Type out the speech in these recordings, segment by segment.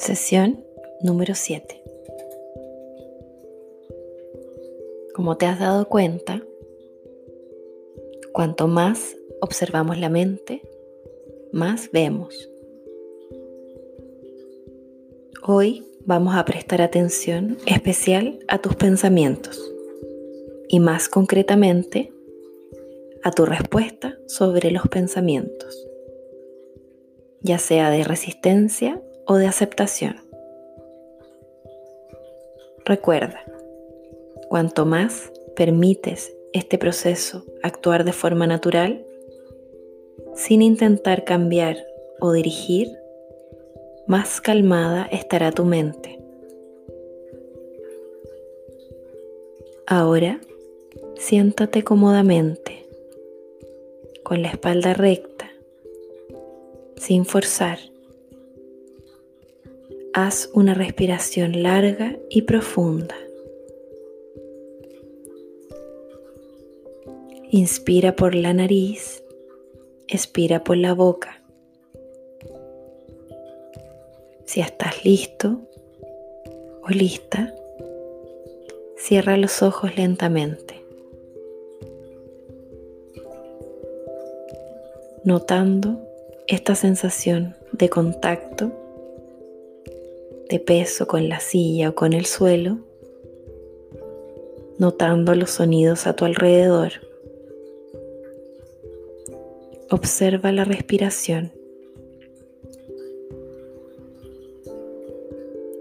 Sesión número 7. Como te has dado cuenta, cuanto más observamos la mente, más vemos. Hoy vamos a prestar atención especial a tus pensamientos y más concretamente a tu respuesta sobre los pensamientos, ya sea de resistencia o de aceptación. Recuerda, cuanto más permites este proceso actuar de forma natural, sin intentar cambiar o dirigir, más calmada estará tu mente. Ahora, siéntate cómodamente, con la espalda recta, sin forzar. Haz una respiración larga y profunda. Inspira por la nariz, expira por la boca. Si estás listo o lista, cierra los ojos lentamente, notando esta sensación de contacto, de peso con la silla o con el suelo, notando los sonidos a tu alrededor. Observa la respiración.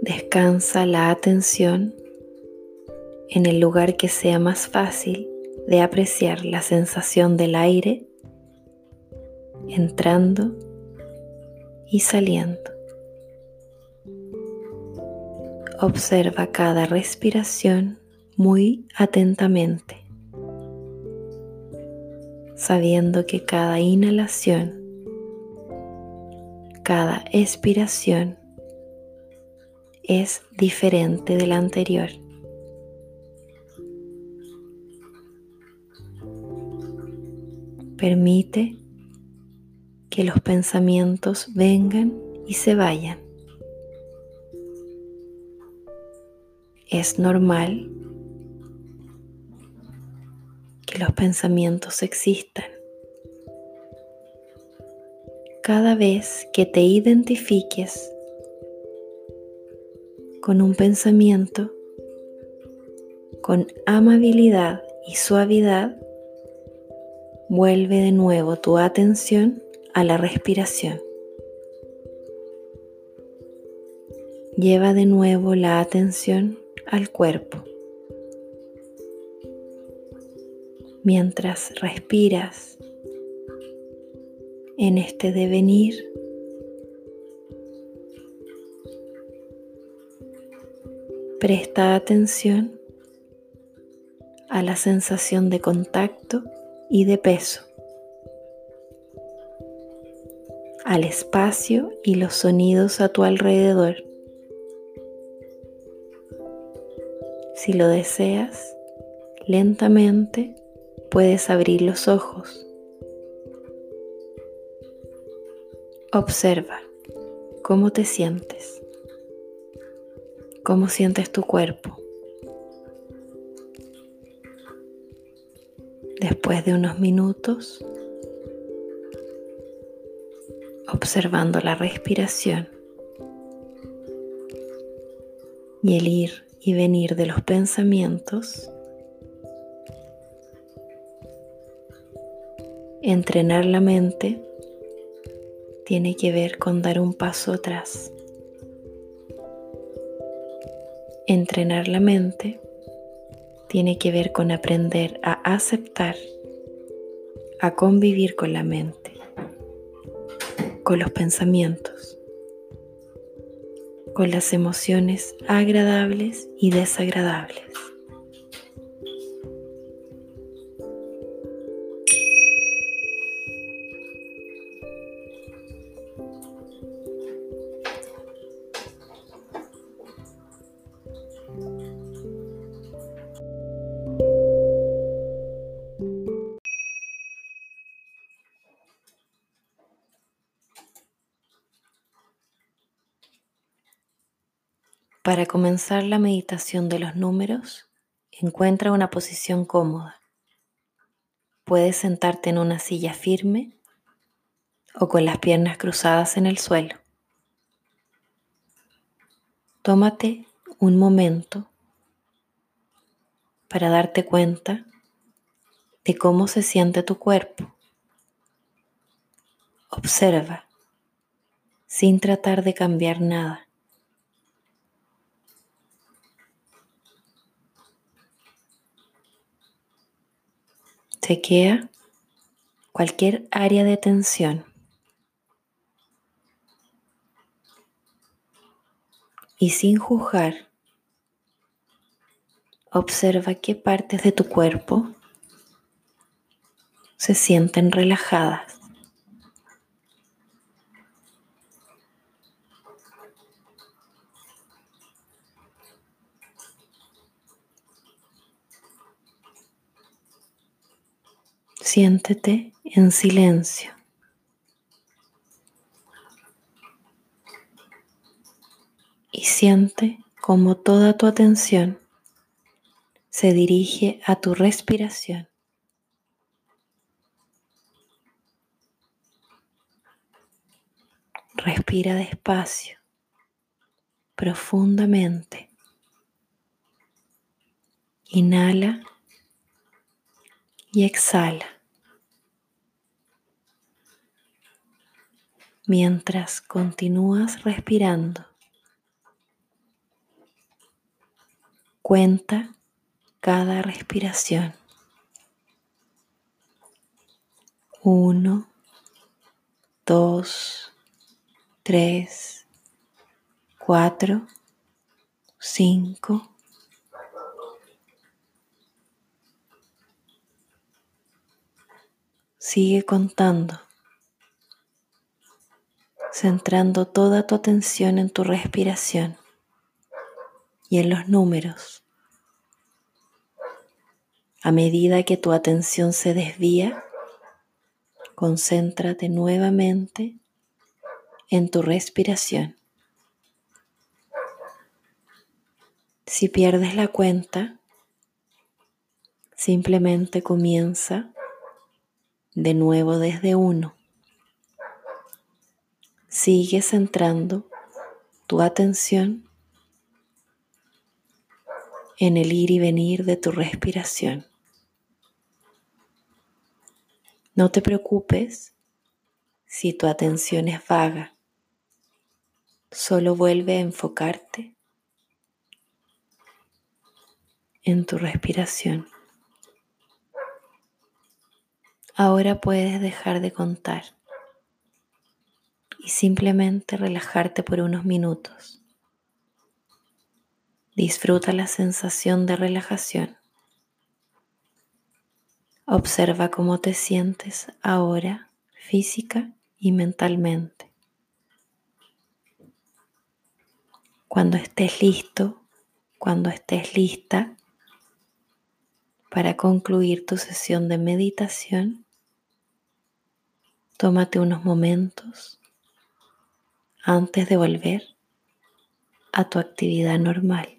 Descansa la atención en el lugar que sea más fácil de apreciar la sensación del aire entrando y saliendo. Observa cada respiración muy atentamente, sabiendo que cada inhalación, cada expiración es diferente de la anterior. Permite que los pensamientos vengan y se vayan. Es normal que los pensamientos existan. Cada vez que te identifiques con un pensamiento, con amabilidad y suavidad, vuelve de nuevo tu atención a la respiración. Lleva de nuevo la atención al cuerpo. Mientras respiras en este devenir, presta atención a la sensación de contacto y de peso. al espacio y los sonidos a tu alrededor. Si lo deseas, lentamente puedes abrir los ojos. Observa cómo te sientes, cómo sientes tu cuerpo. Después de unos minutos, observando la respiración y el ir y venir de los pensamientos, entrenar la mente tiene que ver con dar un paso atrás. Entrenar la mente tiene que ver con aprender a aceptar, a convivir con la mente con los pensamientos, con las emociones agradables y desagradables. Para comenzar la meditación de los números, encuentra una posición cómoda. Puedes sentarte en una silla firme o con las piernas cruzadas en el suelo. Tómate un momento para darte cuenta de cómo se siente tu cuerpo. Observa sin tratar de cambiar nada. Chequea cualquier área de tensión. Y sin juzgar, observa qué partes de tu cuerpo se sienten relajadas. Siéntete en silencio. Y siente como toda tu atención se dirige a tu respiración. Respira despacio, profundamente. Inhala y exhala. mientras continúas respirando. Cuenta cada respiración. Uno, dos, tres, cuatro, cinco. Sigue contando centrando toda tu atención en tu respiración y en los números. A medida que tu atención se desvía, concéntrate nuevamente en tu respiración. Si pierdes la cuenta, simplemente comienza de nuevo desde uno. Sigue centrando tu atención en el ir y venir de tu respiración. No te preocupes si tu atención es vaga. Solo vuelve a enfocarte en tu respiración. Ahora puedes dejar de contar y simplemente relajarte por unos minutos. Disfruta la sensación de relajación. Observa cómo te sientes ahora física y mentalmente. Cuando estés listo, cuando estés lista para concluir tu sesión de meditación, tómate unos momentos antes de volver a tu actividad normal.